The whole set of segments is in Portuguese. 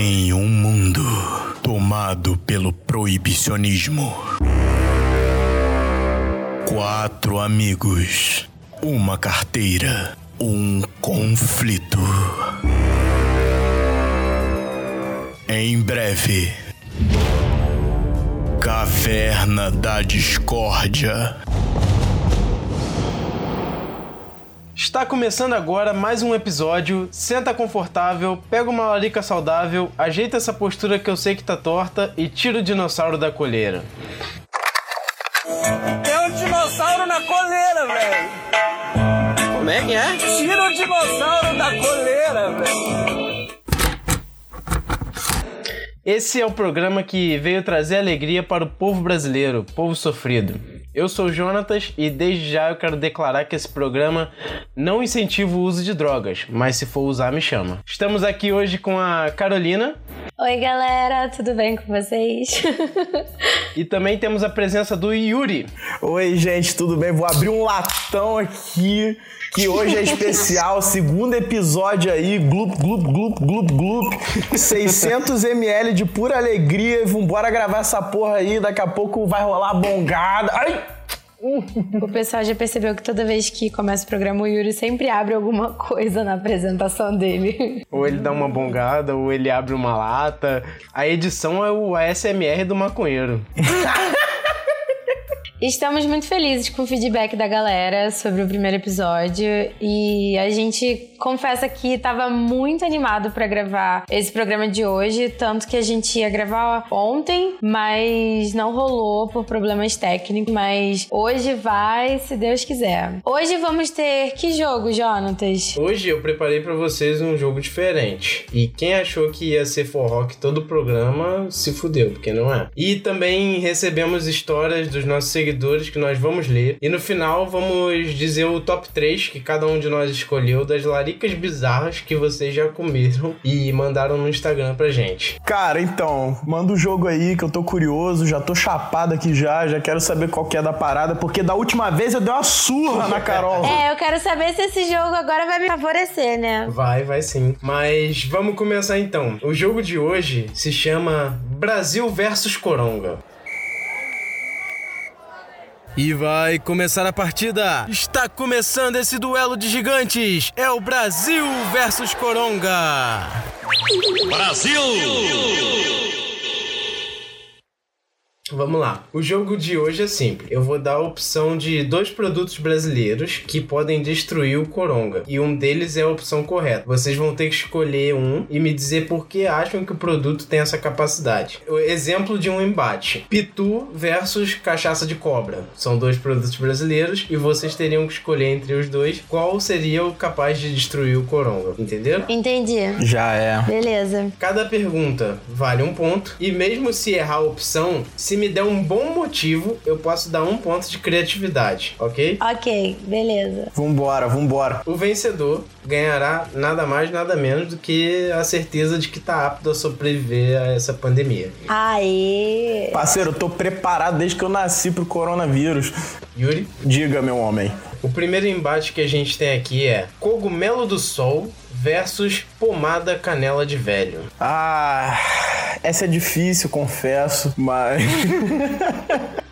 Em um mundo tomado pelo proibicionismo, quatro amigos, uma carteira, um conflito. Em breve, Caverna da Discórdia. Está começando agora mais um episódio. Senta confortável, pega uma larica saudável, ajeita essa postura que eu sei que tá torta e tira o dinossauro da coleira. Tem um dinossauro na coleira, velho. Como é que é? Tira o dinossauro da coleira, velho. Esse é o programa que veio trazer alegria para o povo brasileiro, povo sofrido. Eu sou o Jonatas e desde já eu quero declarar que esse programa não incentiva o uso de drogas, mas se for usar, me chama. Estamos aqui hoje com a Carolina. Oi, galera, tudo bem com vocês? e também temos a presença do Yuri. Oi, gente, tudo bem? Vou abrir um latão aqui que hoje é especial, segundo episódio aí, glup, glup, glup, glup, glup, 600 ml de pura alegria e vambora gravar essa porra aí, daqui a pouco vai rolar bongada. Ai! O pessoal já percebeu que toda vez que começa o programa, o Yuri sempre abre alguma coisa na apresentação dele. Ou ele dá uma bongada, ou ele abre uma lata. A edição é o ASMR do maconheiro. Estamos muito felizes com o feedback da galera sobre o primeiro episódio e a gente confessa que estava muito animado para gravar esse programa de hoje, tanto que a gente ia gravar ontem, mas não rolou por problemas técnicos, mas hoje vai, se Deus quiser. Hoje vamos ter que jogo, Jonatas? Hoje eu preparei para vocês um jogo diferente. E quem achou que ia ser for rock todo o programa se fudeu, porque não é. E também recebemos histórias dos nossos seguidores seguidores que nós vamos ler. E no final vamos dizer o top 3 que cada um de nós escolheu das laricas bizarras que vocês já comeram e mandaram no Instagram pra gente. Cara, então, manda o jogo aí que eu tô curioso, já tô chapado aqui já, já quero saber qual que é da parada, porque da última vez eu dei uma surra na Carol. É, eu quero saber se esse jogo agora vai me favorecer, né? Vai, vai sim. Mas vamos começar então. O jogo de hoje se chama Brasil versus Coronga. E vai começar a partida! Está começando esse duelo de gigantes! É o Brasil versus Coronga! Brasil! Vamos lá. O jogo de hoje é simples. Eu vou dar a opção de dois produtos brasileiros que podem destruir o Coronga. E um deles é a opção correta. Vocês vão ter que escolher um e me dizer por que acham que o produto tem essa capacidade. O exemplo de um embate: Pitu versus cachaça de cobra. São dois produtos brasileiros e vocês teriam que escolher entre os dois qual seria o capaz de destruir o Coronga. Entenderam? Entendi. Já é. Beleza. Cada pergunta vale um ponto e mesmo se errar a opção, se me der um bom motivo, eu posso dar um ponto de criatividade, ok? Ok, beleza. Vambora, vambora. O vencedor ganhará nada mais, nada menos do que a certeza de que tá apto a sobreviver a essa pandemia. Aê! Parceiro, eu tô preparado desde que eu nasci pro coronavírus. Yuri? Diga, meu homem. O primeiro embate que a gente tem aqui é Cogumelo do Sol versus Pomada Canela de Velho. Ah, essa é difícil, confesso, mas.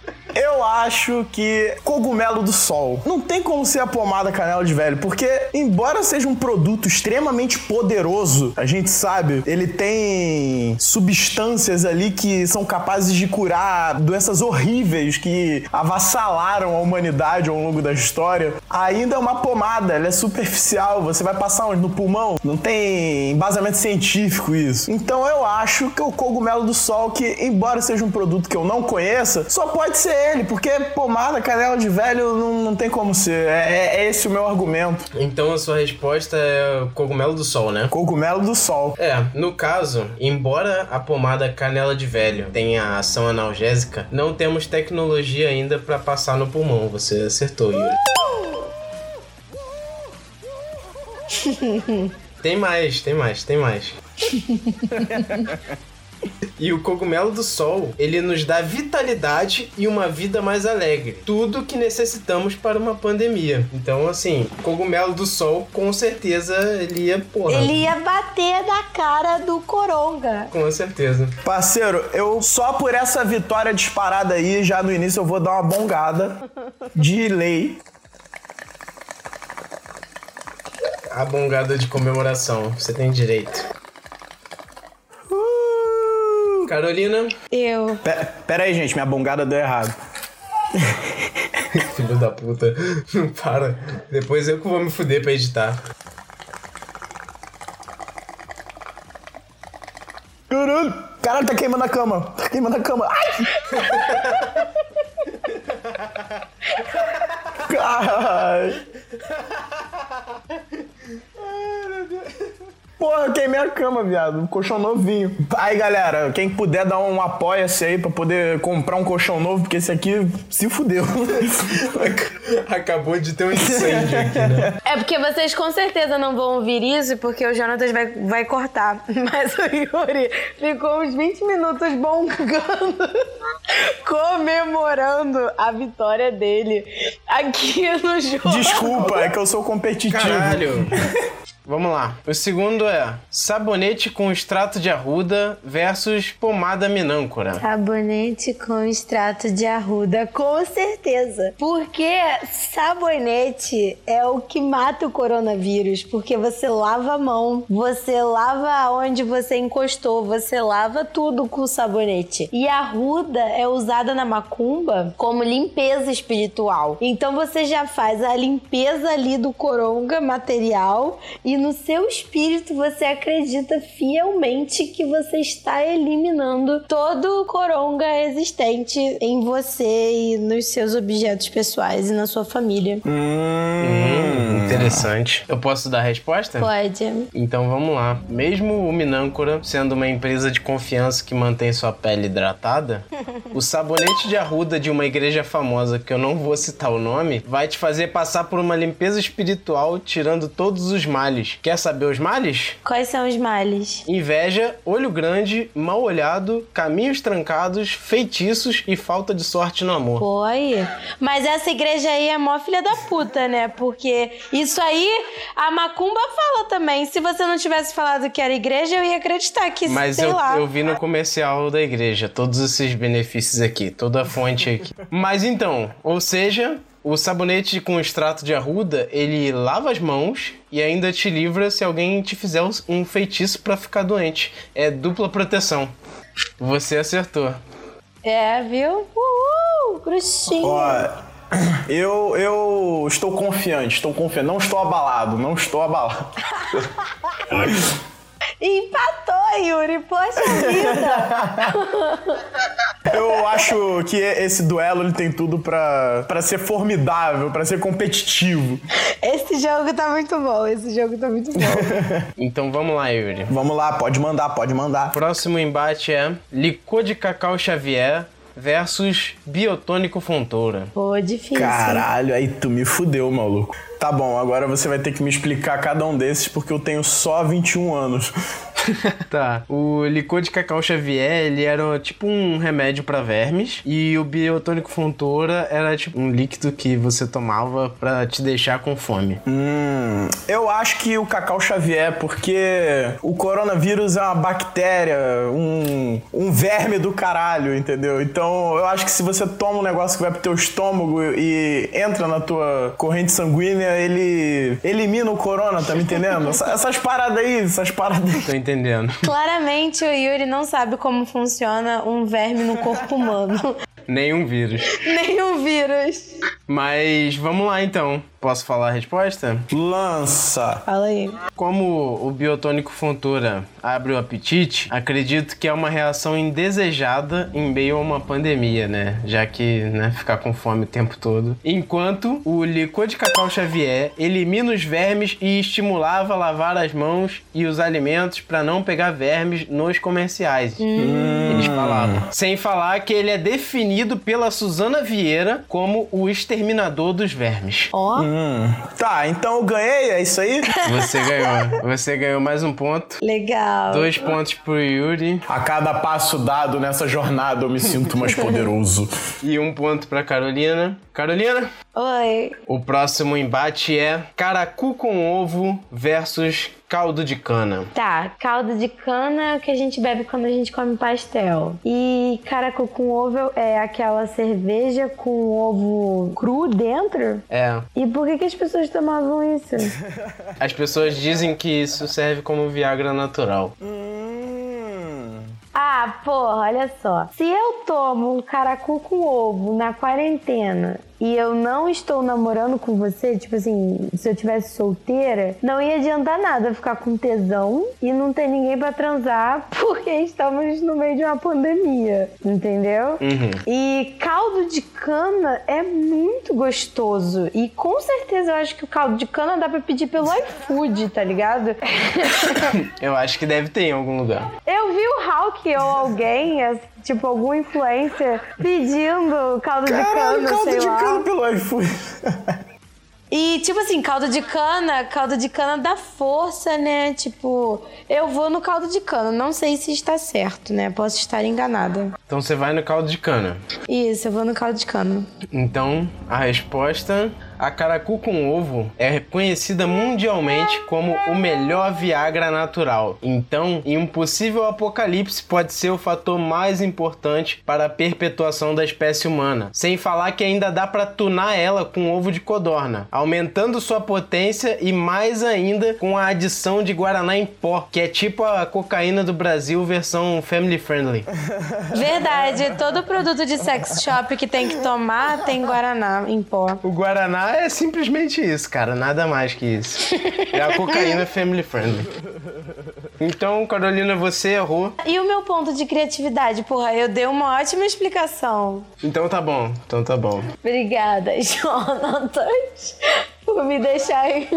Eu acho que cogumelo do sol não tem como ser a pomada canela de velho, porque embora seja um produto extremamente poderoso, a gente sabe, ele tem substâncias ali que são capazes de curar doenças horríveis que avassalaram a humanidade ao longo da história. Ainda é uma pomada, ela é superficial, você vai passar onde? No pulmão? Não tem embasamento científico isso. Então eu acho que o cogumelo do sol, que embora seja um produto que eu não conheça, só pode ser ele, porque pomada, canela de velho, não, não tem como ser. É, é esse o meu argumento. Então a sua resposta é Cogumelo do Sol, né? Cogumelo do sol. É, no caso, embora a pomada canela de velho tenha ação analgésica, não temos tecnologia ainda para passar no pulmão. Você acertou, Yuri. tem mais, tem mais, tem mais. E o cogumelo do sol, ele nos dá vitalidade e uma vida mais alegre. Tudo que necessitamos para uma pandemia. Então, assim, cogumelo do sol, com certeza, ele ia, porra. Ele ia bater na cara do Coronga. Com certeza. Parceiro, eu só por essa vitória disparada aí, já no início eu vou dar uma bongada de lei. A bongada de comemoração. Você tem direito. Uh! Carolina, Eu. Pe- Pera aí, gente, minha bongada deu errado. filho da puta. Não para. Depois eu que vou me fuder pra editar. Caralho, caralho, tá queimando a cama. Tá queimando a cama. Ai! Caralho. Porra, eu queimei a cama, viado. Um colchão novinho. Aí, galera, quem puder dar um apoia-se aí pra poder comprar um colchão novo, porque esse aqui se fudeu. Acabou de ter um incêndio aqui, né? É porque vocês com certeza não vão ouvir isso, porque o Jonatas vai, vai cortar. Mas o Yuri ficou uns 20 minutos bongando, comemorando a vitória dele aqui no jogo. Desculpa, é que eu sou competitivo. Caralho. Vamos lá. O segundo é sabonete com extrato de arruda versus pomada minâncora. Sabonete com extrato de arruda, com certeza. Porque sabonete é o que mata o coronavírus. Porque você lava a mão, você lava onde você encostou, você lava tudo com sabonete. E a arruda é usada na macumba como limpeza espiritual. Então você já faz a limpeza ali do coronga material e no seu espírito você acredita fielmente que você está eliminando todo o coronga existente em você e nos seus objetos pessoais e na sua família. Hum, interessante. Eu posso dar a resposta? Pode. Então vamos lá. Mesmo o Minâncora sendo uma empresa de confiança que mantém sua pele hidratada, o sabonete de arruda de uma igreja famosa, que eu não vou citar o nome, vai te fazer passar por uma limpeza espiritual, tirando todos os males. Quer saber os males? Quais são os males? Inveja, olho grande, mal olhado, caminhos trancados, feitiços e falta de sorte no amor. Pô, aí. Mas essa igreja aí é mó filha da puta, né? Porque isso aí, a Macumba fala também. Se você não tivesse falado que era igreja, eu ia acreditar que, Mas sei eu, lá. eu vi no comercial da igreja todos esses benefícios aqui, toda a fonte aqui. Mas então, ou seja, o sabonete com extrato de arruda, ele lava as mãos e ainda te livra se alguém te fizer um feitiço pra ficar doente. É dupla proteção. Você acertou. É, viu? Uhul! Bruxinho. Ó, eu, eu estou confiante, estou confiante. Não estou abalado, não estou abalado. Empatou, Yuri. Poxa vida. Eu acho que esse duelo ele tem tudo pra, pra ser formidável, pra ser competitivo. Esse jogo tá muito bom. Esse jogo tá muito bom. Então vamos lá, Yuri. Vamos lá, pode mandar, pode mandar. Próximo embate é licor de cacau Xavier versus biotônico Fontoura. Pô, difícil. Caralho, aí tu me fudeu, maluco. Tá bom, agora você vai ter que me explicar cada um desses porque eu tenho só 21 anos. Tá. O licor de cacau Xavier, ele era tipo um remédio pra vermes. E o biotônico Fontoura era tipo um líquido que você tomava pra te deixar com fome. Hum, eu acho que o Cacau Xavier, porque o coronavírus é uma bactéria, um, um verme do caralho, entendeu? Então eu acho que se você toma um negócio que vai pro teu estômago e entra na tua corrente sanguínea, ele elimina o corona, tá me entendendo? Essa- essas paradas aí, essas paradas aí. Tô entendendo. Claramente o Yuri não sabe como funciona um verme no corpo humano. Nenhum vírus. Nenhum vírus. Mas vamos lá então. Posso falar a resposta? Lança. Fala aí. Como o biotônico Fontoura abre o apetite, acredito que é uma reação indesejada em meio a uma pandemia, né? Já que, né, ficar com fome o tempo todo. Enquanto o licor de cacau Xavier elimina os vermes e estimulava a lavar as mãos e os alimentos para não pegar vermes nos comerciais. Eles falavam. Sem falar que ele é definido pela Suzana Vieira como o extermínio exterminador dos vermes. Ó, Tá, então eu ganhei, é isso aí? Você ganhou. Você ganhou mais um ponto. legal. Dois pontos pro Yuri A cada passo dado nessa jornada eu me sinto mais poderoso. e um ponto pra Carolina. Carolina, Oi. o próximo embate é caracu com ovo versus caldo de cana. Tá, caldo de cana é o que a gente bebe quando a gente come pastel. E caracu com ovo é aquela cerveja com ovo cru dentro? É, E por que, que as pessoas tomavam isso? as pessoas dizem que isso serve como Viagra natural. Hum. Ah, porra, olha só. Se eu tomo um caracu com ovo na quarentena e eu não estou namorando com você, tipo assim, se eu tivesse solteira, não ia adiantar nada ficar com tesão e não ter ninguém pra transar porque estamos no meio de uma pandemia, entendeu? E caldo de cana é muito gostoso e com certeza eu acho que o caldo de cana dá pra pedir pelo iFood, tá ligado? Eu acho que deve ter em algum lugar. Eu vi o Hulk ou alguém, tipo, algum influencer pedindo caldo de Caralho, cana, caldo sei de lá. cana pelo iFood. E, tipo assim, caldo de cana, caldo de cana dá força, né? Tipo, eu vou no caldo de cana. Não sei se está certo, né? Posso estar enganada. Então você vai no caldo de cana. Isso, eu vou no caldo de cana. Então, a resposta: a caracu com ovo é conhecida mundialmente como o melhor Viagra natural. Então, em um possível apocalipse, pode ser o fator mais importante para a perpetuação da espécie humana. Sem falar que ainda dá para tunar ela com ovo de codorna, aumentando sua potência e mais ainda com a adição de guaraná em pó, que é tipo a cocaína do Brasil versão family friendly. Verdade, todo produto de sex shop que tem que tomar tem guaraná em pó. O Guaraná é simplesmente isso, cara. Nada mais que isso. É a cocaína family friendly. Então, Carolina, você errou. E o meu ponto de criatividade? Porra, eu dei uma ótima explicação. Então tá bom. Então tá bom. Obrigada, Jonatas, por me deixar em...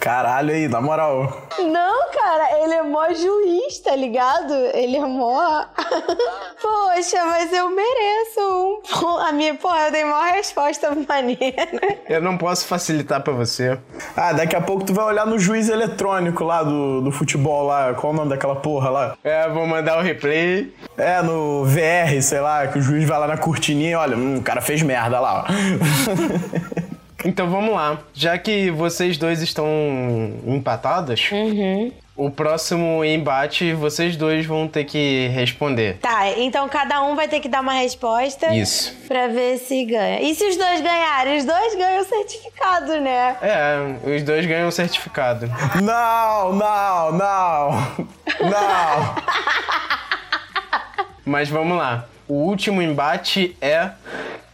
Caralho aí, na moral. Não, cara, ele é mó juiz, tá ligado? Ele é mó. Poxa, mas eu mereço um. A minha, pô, eu dei uma resposta maneira. Eu não posso facilitar pra você. Ah, daqui a pouco tu vai olhar no juiz eletrônico lá do, do futebol lá. Qual o nome daquela porra lá? É, vou mandar o replay. É, no VR, sei lá, que o juiz vai lá na cortininha e olha, hum, o cara fez merda lá, ó. Então vamos lá. Já que vocês dois estão empatados, o próximo embate vocês dois vão ter que responder. Tá, então cada um vai ter que dar uma resposta. Isso. Pra ver se ganha. E se os dois ganharem? Os dois ganham o certificado, né? É, os dois ganham um certificado. Não, não, não. Não. Mas vamos lá. O último embate é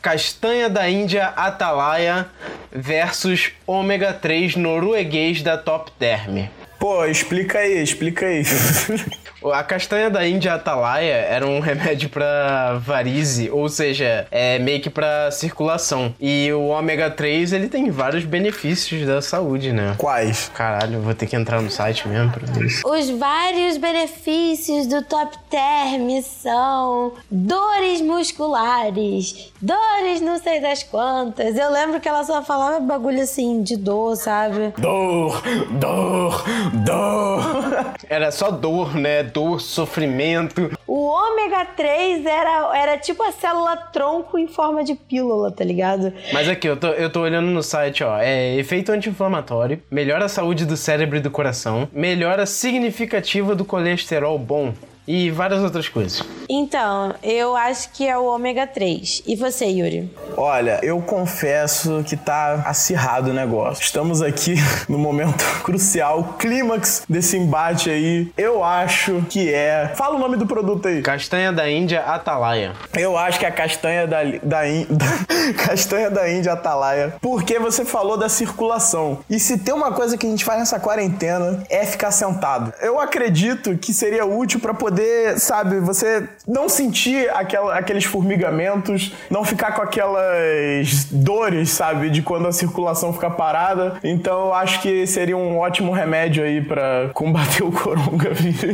Castanha da Índia Atalaia versus ômega 3 norueguês da Top Term. Pô, explica aí, explica aí. A castanha da Índia Atalaia era um remédio pra varize, ou seja, é meio que pra circulação. E o ômega 3, ele tem vários benefícios da saúde, né? Quais? Caralho, vou ter que entrar no site mesmo pra ver isso. Os vários benefícios do Top Term são dores musculares, dores não sei das quantas. Eu lembro que ela só falava bagulho assim de dor, sabe? Dor, dor, dor. Era só dor, né? Dor, sofrimento. O ômega 3 era, era tipo a célula tronco em forma de pílula, tá ligado? Mas aqui, eu tô, eu tô olhando no site, ó. É efeito anti-inflamatório, melhora a saúde do cérebro e do coração, melhora significativa do colesterol bom e várias outras coisas. Então, eu acho que é o ômega 3. E você, Yuri? Olha, eu confesso que tá acirrado o negócio. Estamos aqui no momento crucial, clímax desse embate aí. Eu acho que é. Fala o nome do produto aí. Castanha da Índia Atalaia. Eu acho que é a castanha da, da, da- castanha da Índia Atalaia. Porque você falou da circulação. E se tem uma coisa que a gente faz nessa quarentena é ficar sentado. Eu acredito que seria útil pra poder poder, sabe, você não sentir aquela, aqueles formigamentos, não ficar com aquelas dores, sabe, de quando a circulação fica parada. Então eu acho que seria um ótimo remédio aí para combater o coronavírus.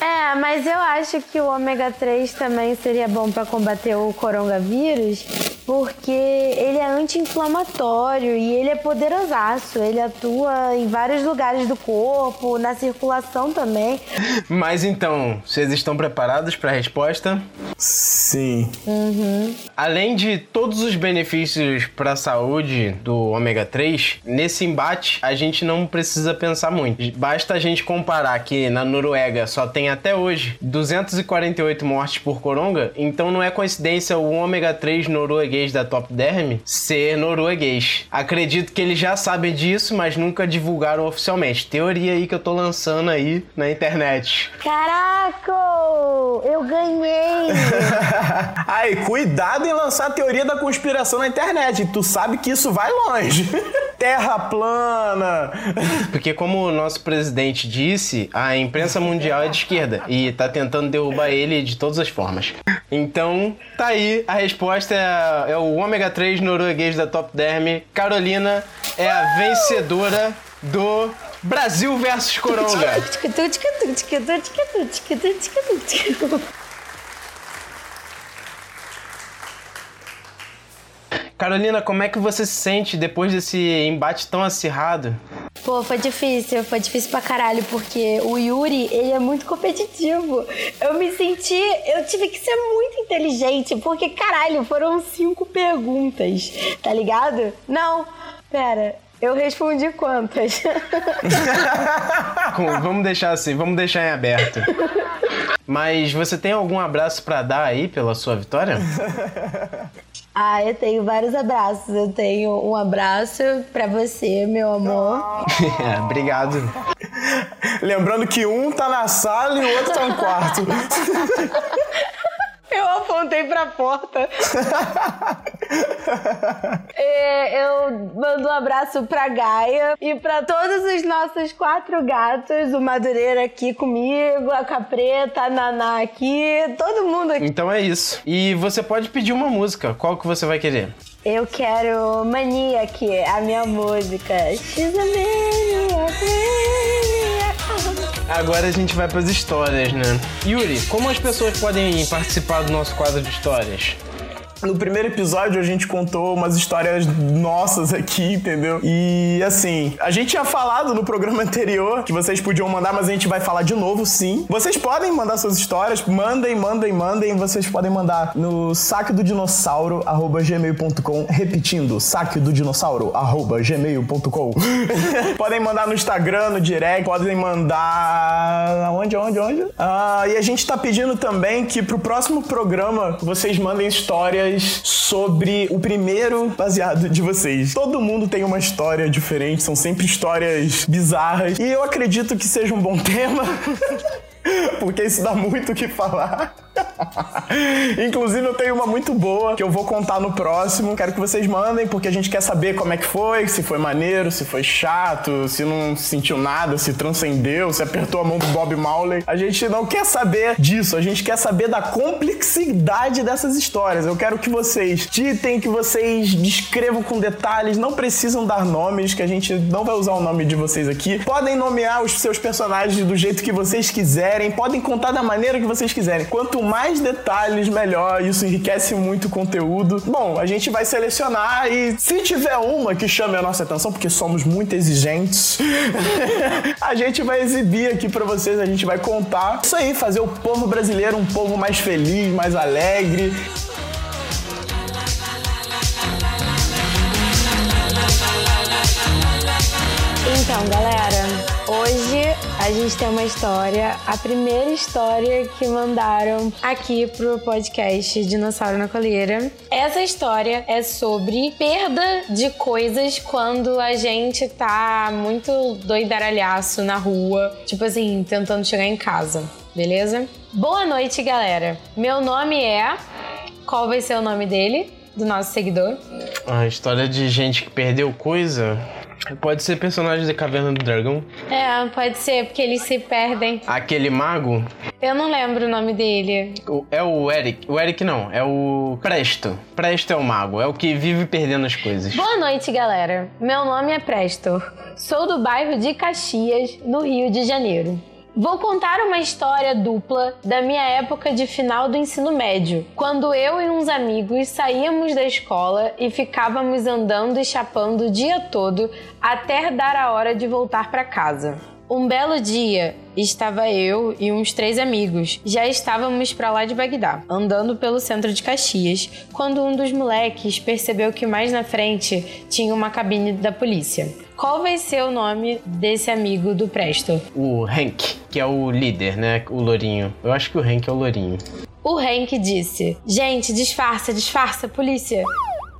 É, mas eu acho que o ômega 3 também seria bom para combater o coronavírus, porque ele é anti-inflamatório e ele é poderosaço. Ele atua em vários lugares do corpo, na circulação também. Mas então, vocês estão preparados para a resposta? Sim. Além de todos os benefícios para a saúde do ômega 3, nesse embate a gente não precisa pensar muito. Basta a gente comparar que na Noruega só tem até hoje 248 mortes por coronga, então não é coincidência o ômega 3 norueguês da Top Derm ser norueguês. Acredito que eles já sabem disso, mas nunca divulgaram oficialmente. Teoria aí que eu tô lançando aí na internet. Caraca! Eu ganhei! Aí, cuidado em lançar a teoria da conspiração na internet. Tu sabe que isso vai longe. Terra plana. Porque como o nosso presidente disse, a imprensa mundial é de esquerda e tá tentando derrubar ele de todas as formas. Então, tá aí, a resposta é, é o ômega 3 norueguês da Top Derm. Carolina é a vencedora do Brasil versus Coronga. Carolina, como é que você se sente depois desse embate tão acirrado? Pô, foi difícil, foi difícil pra caralho, porque o Yuri, ele é muito competitivo. Eu me senti, eu tive que ser muito inteligente, porque caralho, foram cinco perguntas, tá ligado? Não, pera, eu respondi quantas? Vamos deixar assim, vamos deixar em aberto. Mas você tem algum abraço pra dar aí pela sua vitória? ah, eu tenho vários abraços. Eu tenho um abraço pra você, meu amor. É, Obrigado. Lembrando que um tá na sala e o outro tá no quarto. Eu apontei pra porta. É, eu mando um abraço pra Gaia e pra todos os nossos quatro gatos, o Madureira aqui comigo, a Capreta, a Naná aqui, todo mundo aqui. Então é isso. E você pode pedir uma música. Qual que você vai querer? Eu quero Maniac, a minha música. She's a maniac, maniac. Agora a gente vai pras histórias, né? Yuri, como as pessoas podem participar do nosso quadro de histórias? No primeiro episódio a gente contou umas histórias nossas aqui, entendeu? E assim, a gente tinha falado no programa anterior que vocês podiam mandar, mas a gente vai falar de novo, sim. Vocês podem mandar suas histórias, mandem, mandem, mandem. Vocês podem mandar no saque do dinossauro gmail.com, repetindo, saque do dinossauro gmail.com. podem mandar no Instagram, no direct, podem mandar aonde, aonde, aonde? Ah, e a gente tá pedindo também que pro próximo programa vocês mandem histórias sobre o primeiro baseado de vocês. Todo mundo tem uma história diferente, são sempre histórias bizarras. E eu acredito que seja um bom tema. Porque isso dá muito o que falar. Inclusive, eu tenho uma muito boa que eu vou contar no próximo. Quero que vocês mandem, porque a gente quer saber como é que foi, se foi maneiro, se foi chato, se não sentiu nada, se transcendeu, se apertou a mão do Bob Marley. A gente não quer saber disso, a gente quer saber da complexidade dessas histórias. Eu quero que vocês ditem, que vocês descrevam com detalhes, não precisam dar nomes, que a gente não vai usar o nome de vocês aqui. Podem nomear os seus personagens do jeito que vocês quiserem, podem contar da maneira que vocês quiserem. Quanto mais detalhes, melhor. Isso enriquece muito o conteúdo. Bom, a gente vai selecionar e se tiver uma que chame a nossa atenção, porque somos muito exigentes, a gente vai exibir aqui pra vocês, a gente vai contar. Isso aí, fazer o povo brasileiro um povo mais feliz, mais alegre. Então, galera, hoje a gente tem uma história, a primeira história que mandaram aqui pro podcast Dinossauro na Coleira. Essa história é sobre perda de coisas quando a gente tá muito doidaralhaço na rua, tipo assim, tentando chegar em casa, beleza? Boa noite, galera. Meu nome é. Qual vai ser o nome dele? Do nosso seguidor? A história de gente que perdeu coisa. Pode ser personagem de Caverna do Dragão. É, pode ser, porque eles se perdem. Aquele mago Eu não lembro o nome dele. o- é o Eric. O Eric não, é o Presto. Presto é o mago, é o que vive perdendo as coisas. Boa noite, galera. Meu nome é Prestor. Sou do bairro de Caxias, no Rio de Janeiro. Vou contar uma história dupla da minha época de final do ensino médio, quando eu e uns amigos saíamos da escola e ficávamos andando e chapando o dia todo até dar a hora de voltar para casa. Um belo dia, estava eu e uns três amigos. Já estávamos para lá de Bagdá, andando pelo centro de Caxias, quando um dos moleques percebeu que mais na frente tinha uma cabine da polícia. Qual vai ser o nome desse amigo do Presto? O Hank, que é o líder, né? O lourinho. Eu acho que o Hank é o lourinho. O Hank disse: Gente, disfarça, disfarça, polícia.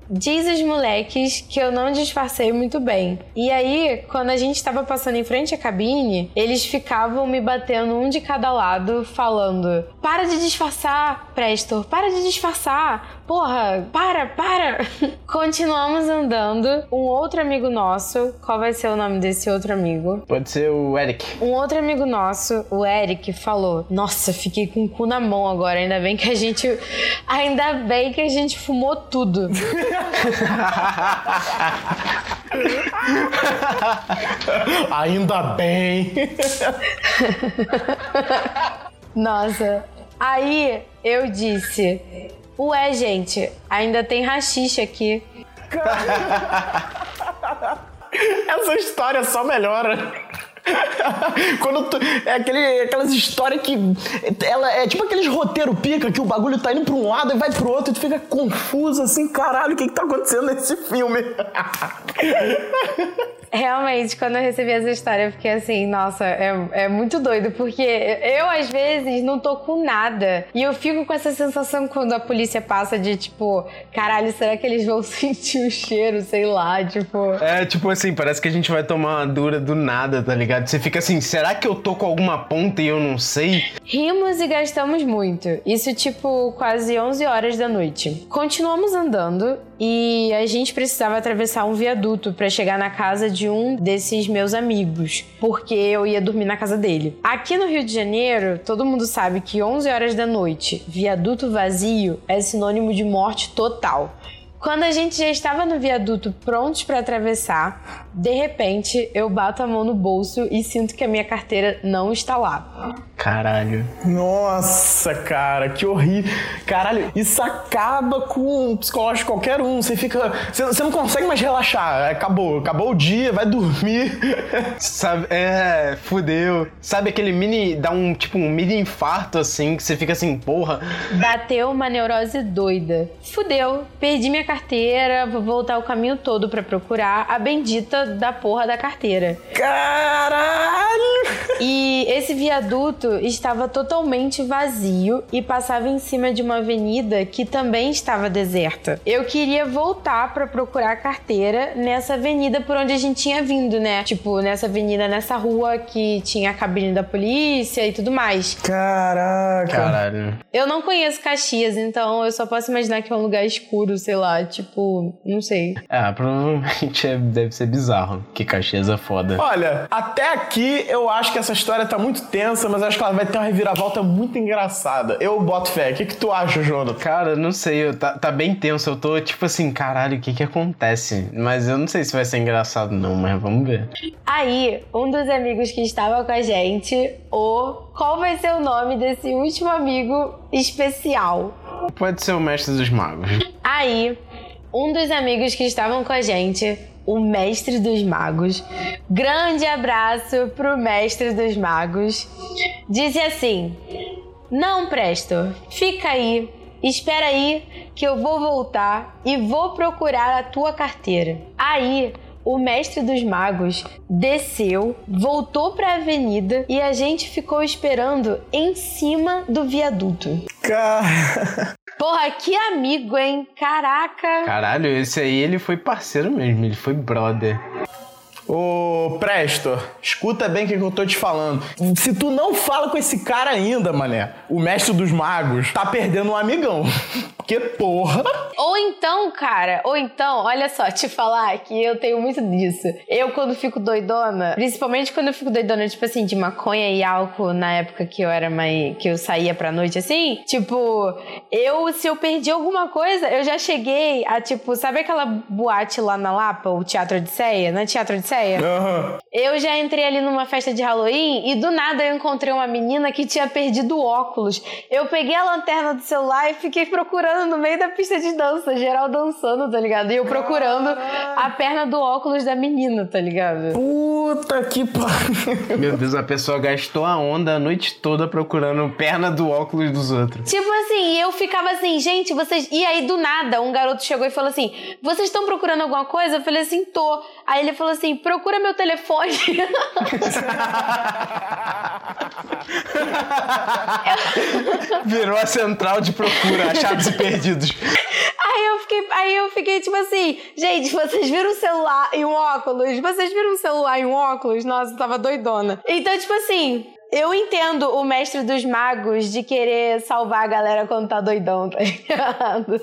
Diz os moleques que eu não disfarcei muito bem. E aí, quando a gente estava passando em frente à cabine, eles ficavam me batendo um de cada lado, falando: Para de disfarçar, Prestor, para de disfarçar. Porra, para, para. Continuamos andando. Um outro amigo nosso, qual vai ser o nome desse outro amigo? Pode ser o Eric. Um outro amigo nosso, o Eric, falou: Nossa, fiquei com o cu na mão agora. Ainda bem que a gente. Ainda bem que a gente fumou tudo. Ainda bem. Nossa. Aí eu disse: Ué, gente, ainda tem rachixe aqui. Essa história só melhora. Quando tu, é aquele, aquelas histórias que ela é tipo aqueles roteiro pica que o bagulho tá indo pra um lado e vai pro outro e tu fica confuso assim, caralho, o que que tá acontecendo nesse filme? Realmente, quando eu recebi essa história, eu fiquei assim, nossa, é, é muito doido, porque eu, às vezes, não tô com nada. E eu fico com essa sensação quando a polícia passa de tipo, caralho, será que eles vão sentir o cheiro? Sei lá, tipo. É, tipo assim, parece que a gente vai tomar uma dura do nada, tá ligado? Você fica assim, será que eu tô com alguma ponta e eu não sei? Rimos e gastamos muito. Isso, tipo, quase 11 horas da noite. Continuamos andando e a gente precisava atravessar um viaduto para chegar na casa de um desses meus amigos, porque eu ia dormir na casa dele. Aqui no Rio de Janeiro, todo mundo sabe que 11 horas da noite, viaduto vazio é sinônimo de morte total. Quando a gente já estava no viaduto prontos para atravessar, de repente eu bato a mão no bolso e sinto que a minha carteira não está lá. Caralho. Nossa, cara, que horrível. Caralho, isso acaba com o psicológico de qualquer um. Você fica. Você, você não consegue mais relaxar. Acabou, acabou o dia, vai dormir. Sabe, é, fudeu. Sabe aquele mini. dá um tipo um mini infarto assim, que você fica assim, porra. Bateu uma neurose doida. Fudeu, perdi minha carteira, vou voltar o caminho todo pra procurar a bendita da porra da carteira. Caralho! E esse viaduto estava totalmente vazio e passava em cima de uma avenida que também estava deserta. Eu queria voltar pra procurar a carteira nessa avenida por onde a gente tinha vindo, né? Tipo, nessa avenida, nessa rua que tinha a cabine da polícia e tudo mais. Caraca. Caralho. Eu não conheço Caxias, então eu só posso imaginar que é um lugar escuro, sei lá, tipo, não sei. Ah, provavelmente é- deve ser bizarro, que Caxias é foda. Olha, até aqui eu acho que essa história tá muito tensa, mas eu acho que ela vai ter uma reviravolta muito engraçada. Eu boto fé. O que, que tu acha, Jonathan? Cara, não sei, eu- tá, tá bem tenso. Eu tô tipo assim, caralho, o que que acontece? Mas eu não sei se vai ser engraçado, não, mas vamos ver. Aí, um dos amigos que estava com a gente, o. Qual vai ser o nome desse último amigo especial? Pode ser o mestre dos magos. Aí, um dos amigos que estavam com a gente, o mestre dos magos, grande abraço pro mestre dos magos, disse assim: Não, Presto, fica aí, espera aí que eu vou voltar e vou procurar a tua carteira. Aí. O mestre dos magos desceu, voltou pra avenida e a gente ficou esperando em cima do viaduto. Cara. Porra, que amigo, hein? Caraca! Caralho, esse aí ele foi parceiro mesmo, ele foi brother. Ô, Presto, escuta bem o que que eu tô te falando. Se tu não fala com esse cara ainda, mané, o mestre dos magos, tá perdendo um amigão. Porque, porra. Ou então, cara, ou então, olha só, te falar que eu tenho muito disso. Eu, quando fico doidona, principalmente quando eu fico doidona, tipo assim, de maconha e álcool na época que eu era que eu saía pra noite assim, tipo, eu, se eu perdi alguma coisa, eu já cheguei a, tipo, sabe aquela boate lá na Lapa, o Teatro Odisseia? Não é Teatro Odisseia? Aham. Eu já entrei ali numa festa de Halloween e do nada eu encontrei uma menina que tinha perdido o óculos. Eu peguei a lanterna do celular e fiquei procurando no meio da pista de dança, geral dançando, tá ligado? E eu procurando a perna do óculos da menina, tá ligado? Puta que pariu. Meu Deus, a pessoa gastou a onda a noite toda procurando perna do óculos dos outros. Tipo assim, eu ficava assim, gente, vocês. E aí do nada, um garoto chegou e falou assim: vocês estão procurando alguma coisa? Eu falei assim, tô. Aí ele falou assim: procura meu telefone. Virou a central de procura, achados e perdidos. Aí eu fiquei, aí eu fiquei tipo assim, gente, vocês viram um celular e um óculos? Vocês viram um celular e um óculos? Nossa, eu tava doidona. Então, tipo assim, eu entendo o mestre dos magos de querer salvar a galera quando tá doidão, tá ligado?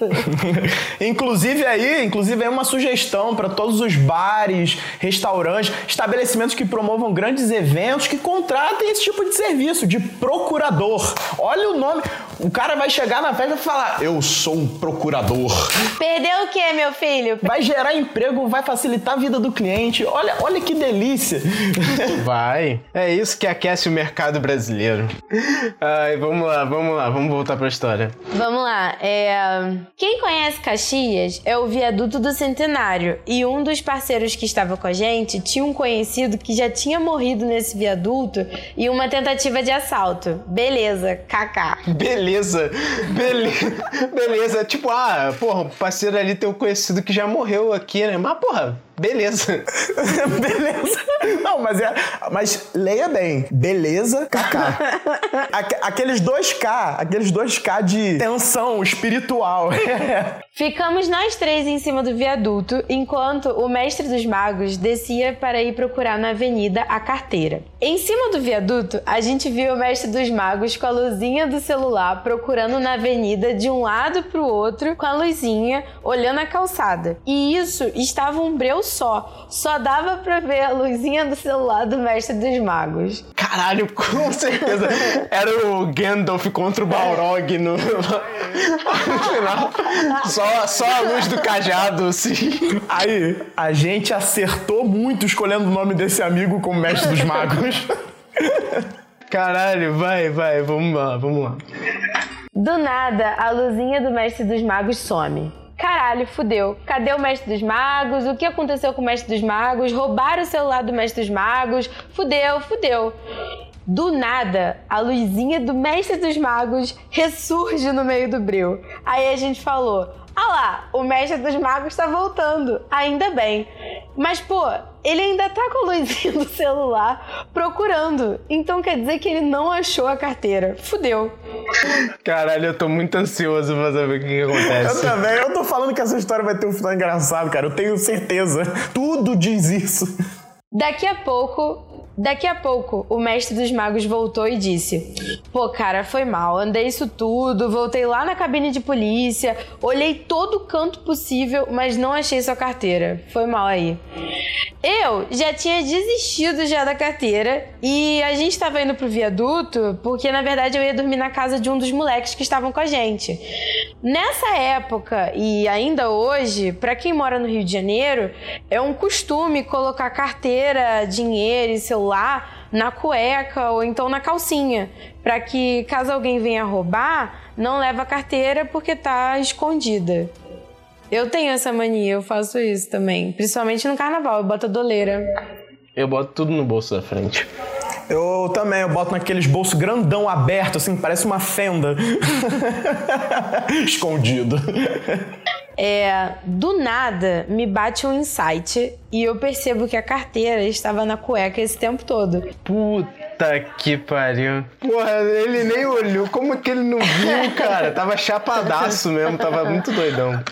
inclusive aí, inclusive aí uma sugestão para todos os bares, restaurantes, estabelecimentos que promovam grandes eventos que contratem esse tipo de serviço de procurador. Olha o nome, o cara vai chegar na festa e falar: "Eu sou um procurador". Perdeu o quê, meu filho? Vai gerar emprego, vai facilitar a vida do cliente. Olha, olha que delícia. Vai. É isso que aquece o mercado brasileiro. Ai, vamos lá, vamos lá, vamos voltar pra história. Vamos lá. É... Quem conhece Caxias é o viaduto do Centenário. E um dos parceiros que estava com a gente tinha um conhecido que já tinha morrido nesse viaduto e uma tentativa de assalto. Beleza, kaká. Beleza, beleza, beleza. Tipo, ah, porra, o parceiro ali tem um conhecido que já morreu aqui, né? Mas, porra, beleza. beleza. Não, mas é. Mas leia bem. Beleza, KK. Aque- aqueles dois K, aqueles dois K de tensão espiritual. Ficamos nós três em cima do viaduto, enquanto o mestre dos magos descia para ir procurar na avenida a carteira. Em cima do viaduto, a gente viu o mestre dos magos com a luzinha do celular procurando na avenida de um lado para o outro com a luzinha, olhando a calçada. E isso estava um breu só, só dava para ver a luzinha do celular do mestre dos magos. Caralho, com certeza. Era o Gandalf contra o Balrog no, no final. Só, só a luz do cajado, assim. Aí, a gente acertou muito escolhendo o nome desse amigo como mestre dos magos. Caralho, vai, vai, vamos lá, vamos lá. Do nada, a luzinha do mestre dos magos some. Caralho, fudeu. Cadê o mestre dos magos? O que aconteceu com o mestre dos magos? Roubaram o celular do mestre dos magos? Fudeu, fudeu. Do nada, a luzinha do mestre dos magos ressurge no meio do breu. Aí a gente falou: Ah lá, o mestre dos magos tá voltando. Ainda bem. Mas, pô, ele ainda tá com a luzinha do celular procurando. Então quer dizer que ele não achou a carteira. Fudeu. Caralho, eu tô muito ansioso pra saber o que, que Eu acontece. também, eu tô falando que essa história vai ter um final engraçado, cara. Eu tenho certeza. Tudo diz isso. Daqui a pouco, daqui a pouco, o mestre dos magos voltou e disse: Pô, cara, foi mal. Andei isso tudo, voltei lá na cabine de polícia, olhei todo canto possível, mas não achei sua carteira. Foi mal aí. Eu já tinha desistido já da carteira e a gente tava indo pro viaduto porque na verdade eu ia dormir na casa de um dos moleques que estavam com a gente. Nessa época e ainda hoje, pra quem mora no Rio de Janeiro, é um costume colocar carteira, dinheiro e celular na cueca ou então na calcinha, Pra que caso alguém venha roubar, não leva a carteira porque tá escondida. Eu tenho essa mania, eu faço isso também. Principalmente no carnaval, eu boto a doleira. Eu boto tudo no bolso da frente. Eu também, eu boto naqueles bolsos grandão aberto, assim, parece uma fenda. Escondido. É, do nada me bate um insight e eu percebo que a carteira estava na cueca esse tempo todo. Puta que pariu. Porra, ele nem olhou. Como que ele não viu, cara? Tava chapadaço mesmo, tava muito doidão.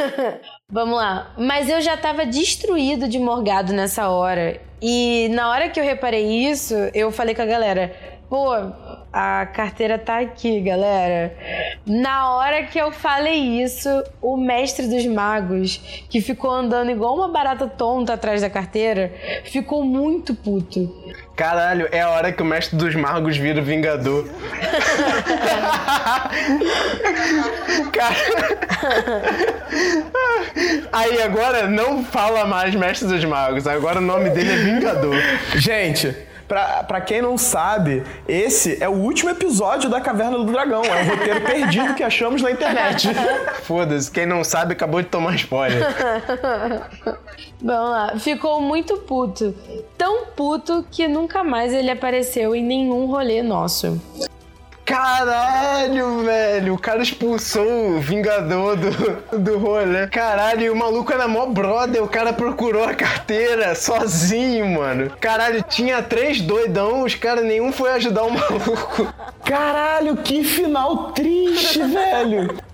Vamos lá. Mas eu já tava destruído de morgado nessa hora. E na hora que eu reparei isso, eu falei com a galera: pô, a carteira tá aqui, galera. Na hora que eu falei isso, o mestre dos magos, que ficou andando igual uma barata tonta atrás da carteira, ficou muito puto. Caralho, é a hora que o mestre dos magos vira o Vingador. Cara... Aí agora não fala mais mestre dos magos, agora o nome dele é Vingador. Gente, Pra, pra quem não sabe, esse é o último episódio da Caverna do Dragão. É um roteiro perdido que achamos na internet. Foda-se, quem não sabe acabou de tomar spoiler. Vamos lá. Ficou muito puto. Tão puto que nunca mais ele apareceu em nenhum rolê nosso. Caralho, velho. O cara expulsou o Vingador do, do rolê. Caralho, o maluco era mó brother. O cara procurou a carteira sozinho, mano. Caralho, tinha três doidão, os caras nenhum foi ajudar o maluco. Caralho, que final triste, velho.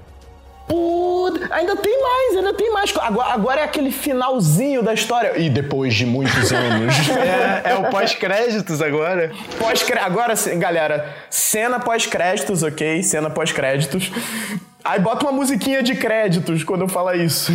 Puta, ainda tem mais, ainda tem mais. Agora, agora é aquele finalzinho da história. E depois de muitos anos. é, é o pós-créditos agora. Pós agora, galera, cena pós-créditos, ok? Cena pós-créditos. Aí bota uma musiquinha de créditos quando eu falar isso.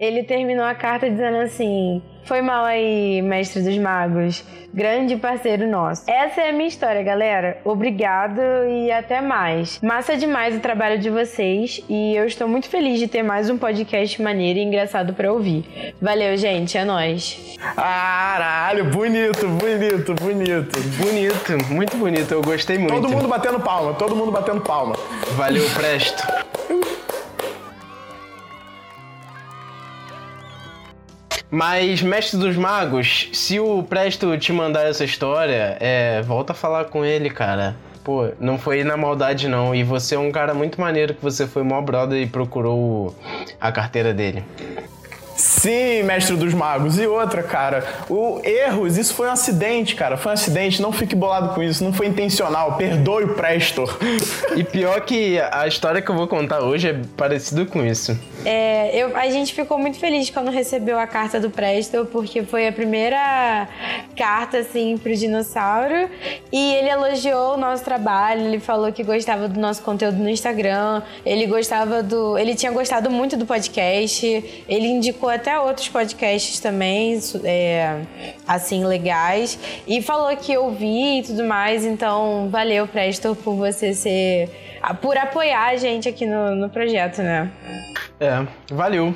Ele terminou a carta dizendo assim: Foi mal aí, mestre dos magos grande parceiro nosso. Essa é a minha história, galera. Obrigado e até mais. Massa demais o trabalho de vocês e eu estou muito feliz de ter mais um podcast maneiro e engraçado para ouvir. Valeu, gente, é nós. Caralho, bonito, bonito, bonito. Bonito, muito bonito. Eu gostei muito. Todo mundo batendo palma, todo mundo batendo palma. Valeu, Presto. Mas, mestre dos magos, se o Presto te mandar essa história, é, volta a falar com ele, cara. Pô, não foi na maldade não. E você é um cara muito maneiro que você foi mó brother e procurou a carteira dele. Sim, mestre dos magos. E outra, cara, o erros, isso foi um acidente, cara. Foi um acidente, não fique bolado com isso, não foi intencional. Perdoe o Prestor. E pior que a história que eu vou contar hoje é parecido com isso. É, eu, a gente ficou muito feliz quando recebeu a carta do Prestor, porque foi a primeira carta, assim, pro dinossauro. E ele elogiou o nosso trabalho, ele falou que gostava do nosso conteúdo no Instagram, ele gostava do. Ele tinha gostado muito do podcast, ele indicou até outros podcasts também, é, assim, legais. E falou que ouvi e tudo mais. Então, valeu, Prestor, por você ser. por apoiar a gente aqui no, no projeto, né? É, valeu.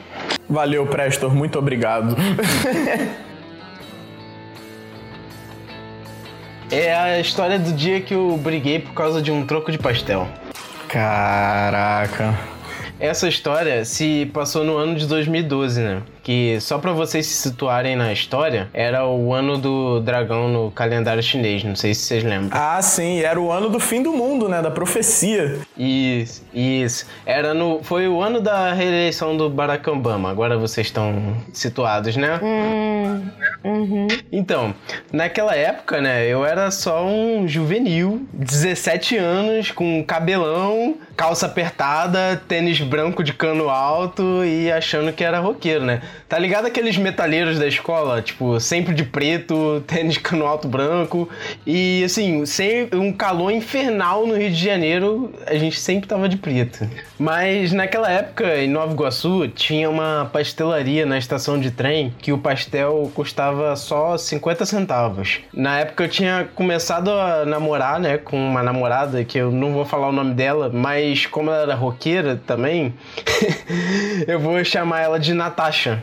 Valeu, Prestor, muito obrigado. é a história do dia que eu briguei por causa de um troco de pastel. Caraca. Essa história se passou no ano de 2012, né? Que só para vocês se situarem na história, era o ano do dragão no calendário chinês, não sei se vocês lembram. Ah, sim, era o ano do fim do mundo, né, da profecia. Isso, isso. Era no foi o ano da reeleição do Barack Obama. Agora vocês estão situados, né? Hum, uhum. Então, naquela época, né, eu era só um juvenil, 17 anos, com cabelão, calça apertada, tênis branco de cano alto e achando que era roqueiro, né? Tá ligado aqueles metaleiros da escola? Tipo, sempre de preto, tênis cano alto branco. E assim, sem um calor infernal no Rio de Janeiro, a gente sempre tava de preto. Mas naquela época, em Nova Iguaçu, tinha uma pastelaria na estação de trem que o pastel custava só 50 centavos. Na época eu tinha começado a namorar, né, com uma namorada que eu não vou falar o nome dela, mas como ela era roqueira também, eu vou chamar ela de Natasha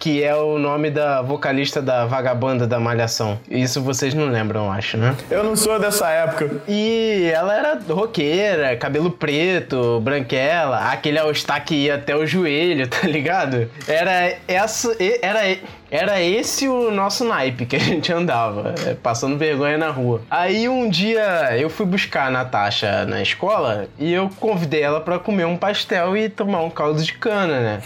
que é o nome da vocalista da Vagabanda da Malhação. Isso vocês não lembram, acho, né? Eu não sou dessa época. E ela era roqueira, cabelo preto, branquela, aquele all-star que ia até o joelho, tá ligado? Era essa. Era era esse o nosso naipe que a gente andava, é, passando vergonha na rua. Aí um dia eu fui buscar a Natasha na escola e eu convidei ela para comer um pastel e tomar um caldo de cana, né?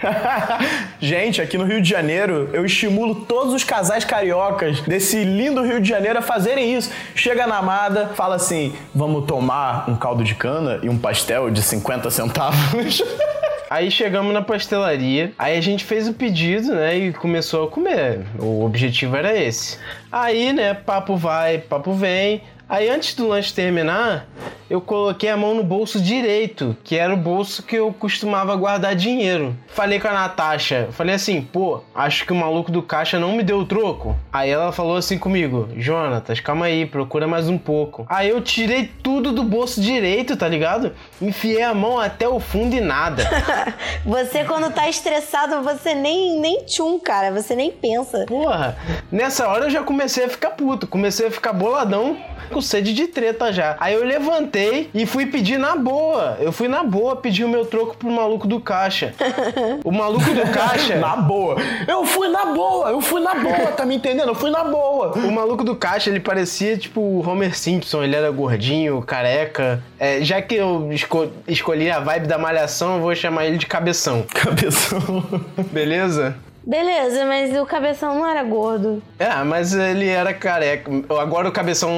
gente, aqui no Rio de Janeiro, eu estimulo todos os casais cariocas desse lindo Rio de Janeiro a fazerem isso. Chega na amada, fala assim: vamos tomar um caldo de cana e um pastel de 50 centavos. Aí chegamos na pastelaria, aí a gente fez o pedido, né, e começou a comer. O objetivo era esse. Aí, né, papo vai, papo vem. Aí antes do lanche terminar, eu coloquei a mão no bolso direito, que era o bolso que eu costumava guardar dinheiro. Falei com a Natasha, falei assim, pô, acho que o maluco do caixa não me deu o troco. Aí ela falou assim comigo, Jonatas, calma aí, procura mais um pouco. Aí eu tirei tudo do bolso direito, tá ligado? Enfiei a mão até o fundo e nada. Você, quando tá estressado, você nem, nem tchum, cara. Você nem pensa. Porra, nessa hora eu já comecei a ficar puto, comecei a ficar boladão, com sede de treta já. Aí eu levantei e fui pedir na boa. Eu fui na boa pedir o meu troco pro maluco do caixa. O maluco do caixa. Na boa. Eu fui na boa, eu fui na boa, tá me entendendo? Eu fui na boa. O maluco do caixa, ele parecia tipo o Homer Simpson, ele era gordinho, careca. É, já que eu esco escolhi a vibe da malhação, eu vou chamar ele de cabeção. Cabeção. Beleza? Beleza, mas o cabeção não era gordo. É, mas ele era careca. Agora o cabeção,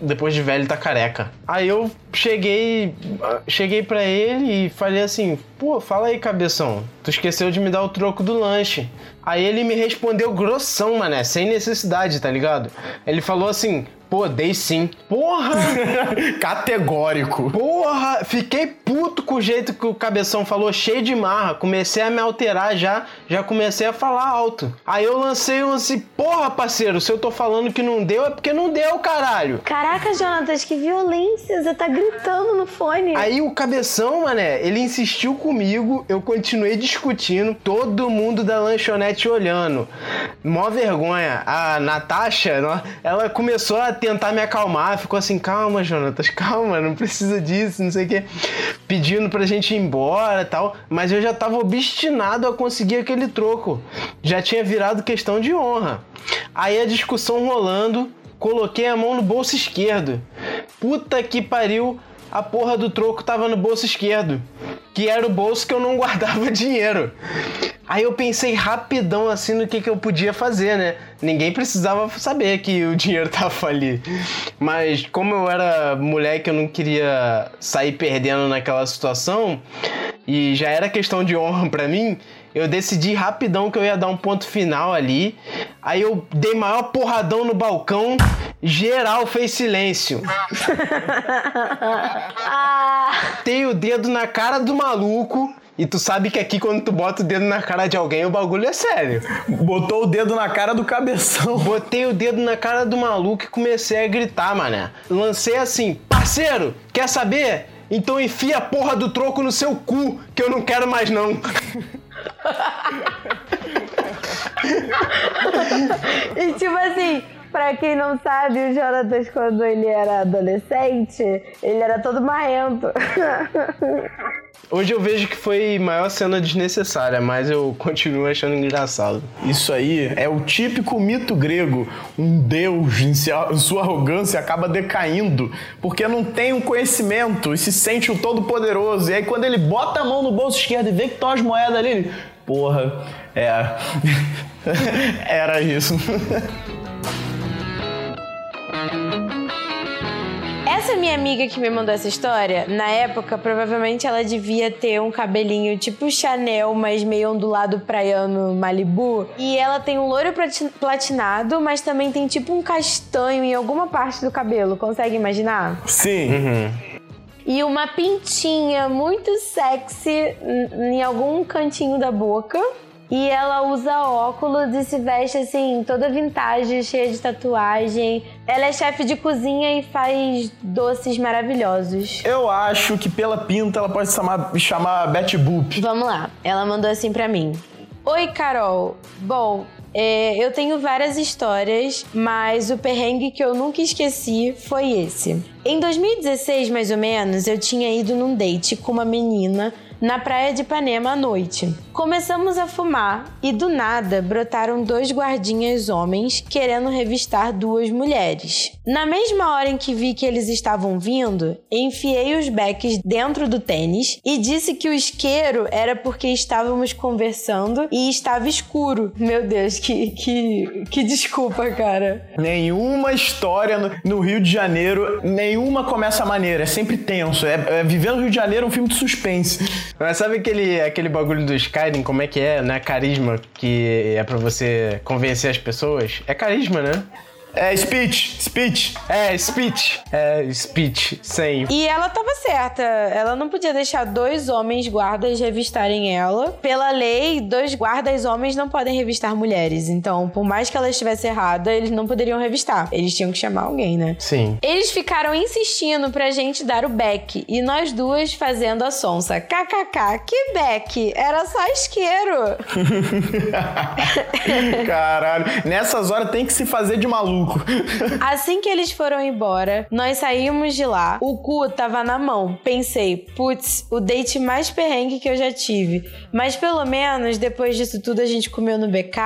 depois de velho, tá careca. Aí eu cheguei, cheguei para ele e falei assim: "Pô, fala aí, cabeção. Tu esqueceu de me dar o troco do lanche". Aí ele me respondeu grossão, mané, sem necessidade, tá ligado? Ele falou assim: Pô, dei sim. Porra! Categórico. Porra! Fiquei puto com o jeito que o cabeção falou, cheio de marra. Comecei a me alterar já, já comecei a falar alto. Aí eu lancei um assim, porra, parceiro, se eu tô falando que não deu, é porque não deu, caralho. Caraca, Jonatas, que violência! Você tá gritando no fone. Aí o cabeção, mané, ele insistiu comigo, eu continuei discutindo, todo mundo da lanchonete olhando. Mó vergonha. A Natasha, ela começou a tentar me acalmar, ficou assim, calma, Jonatas, calma, não precisa disso, não sei o quê. Pedindo pra gente ir embora tal, mas eu já tava obstinado a conseguir aquele troco. Já tinha virado questão de honra. Aí a discussão rolando, coloquei a mão no bolso esquerdo. Puta que pariu, a porra do troco tava no bolso esquerdo, que era o bolso que eu não guardava dinheiro. Aí eu pensei rapidão assim no que, que eu podia fazer, né? Ninguém precisava saber que o dinheiro tava ali. Mas como eu era moleque, eu não queria sair perdendo naquela situação e já era questão de honra para mim, eu decidi rapidão que eu ia dar um ponto final ali. Aí eu dei maior porradão no balcão, geral fez silêncio. Tei o dedo na cara do maluco. E tu sabe que aqui quando tu bota o dedo na cara de alguém, o bagulho é sério. Botou o dedo na cara do cabeção. Botei o dedo na cara do maluco e comecei a gritar, mané. Lancei assim, parceiro, quer saber? Então enfia a porra do troco no seu cu, que eu não quero mais não. e tipo assim, pra quem não sabe, o Jonatas, quando ele era adolescente, ele era todo marrento. Hoje eu vejo que foi maior cena desnecessária, mas eu continuo achando engraçado. Isso aí é o típico mito grego. Um deus, em sua arrogância, acaba decaindo porque não tem um conhecimento e se sente o todo-poderoso. E aí, quando ele bota a mão no bolso esquerdo e vê que estão as moedas ali, ele, porra, é. Era isso. amiga que me mandou essa história, na época, provavelmente ela devia ter um cabelinho tipo Chanel, mas meio ondulado praiano Malibu. E ela tem um loiro platinado, mas também tem tipo um castanho em alguma parte do cabelo. Consegue imaginar? Sim. Uhum. E uma pintinha muito sexy em algum cantinho da boca. E ela usa óculos e se veste assim, toda vintage, cheia de tatuagem. Ela é chefe de cozinha e faz doces maravilhosos. Eu acho que pela pinta ela pode chamar, chamar Betty Boop. Vamos lá, ela mandou assim pra mim. Oi, Carol. Bom, é, eu tenho várias histórias, mas o perrengue que eu nunca esqueci foi esse. Em 2016, mais ou menos, eu tinha ido num date com uma menina na praia de Ipanema à noite. Começamos a fumar e do nada brotaram dois guardinhas homens querendo revistar duas mulheres. Na mesma hora em que vi que eles estavam vindo, enfiei os becks dentro do tênis e disse que o isqueiro era porque estávamos conversando e estava escuro. Meu Deus, que, que, que desculpa, cara. Nenhuma história no, no Rio de Janeiro, nenhuma começa maneira, é sempre tenso. É, é no Rio de Janeiro é um filme de suspense. Mas sabe aquele, aquele bagulho do Skyrim, como é que é, né? Carisma, que é pra você convencer as pessoas? É carisma, né? É speech, speech. É, speech. É, speech, sem. E ela tava certa. Ela não podia deixar dois homens guardas revistarem ela. Pela lei, dois guardas homens não podem revistar mulheres. Então, por mais que ela estivesse errada, eles não poderiam revistar. Eles tinham que chamar alguém, né? Sim. Eles ficaram insistindo pra gente dar o back. E nós duas fazendo a sonsa. KKK, que back? Era só isqueiro. Caralho. Nessas horas tem que se fazer de maluco. Assim que eles foram embora, nós saímos de lá. O cu tava na mão. Pensei, putz, o date mais perrengue que eu já tive. Mas pelo menos depois disso tudo a gente comeu no BK,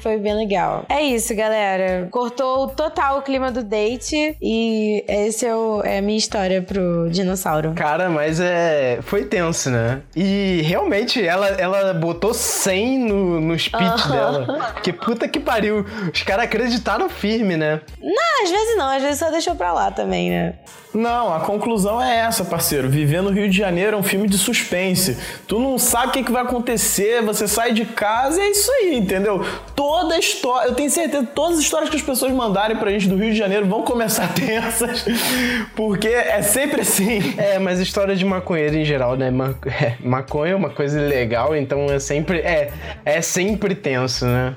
foi bem legal. É isso, galera. Cortou total o clima do date e esse é, o, é a minha história pro dinossauro. Cara, mas é. Foi tenso, né? E realmente ela, ela botou 100 no, no speech dela. Que puta que pariu. Os caras acreditaram firme, né? Não, às vezes não, às vezes só deixou pra lá também, né? Não, a conclusão é essa, parceiro. Viver no Rio de Janeiro é um filme de suspense. Tu não sabe o que, que vai acontecer, você sai de casa e é isso aí, entendeu? Toda a história, eu tenho certeza, todas as histórias que as pessoas mandarem pra gente do Rio de Janeiro vão começar tensas, porque é sempre assim. É, mas história de maconheiro em geral, né? Ma é, maconha é uma coisa legal, então é sempre. É, é sempre tenso, né?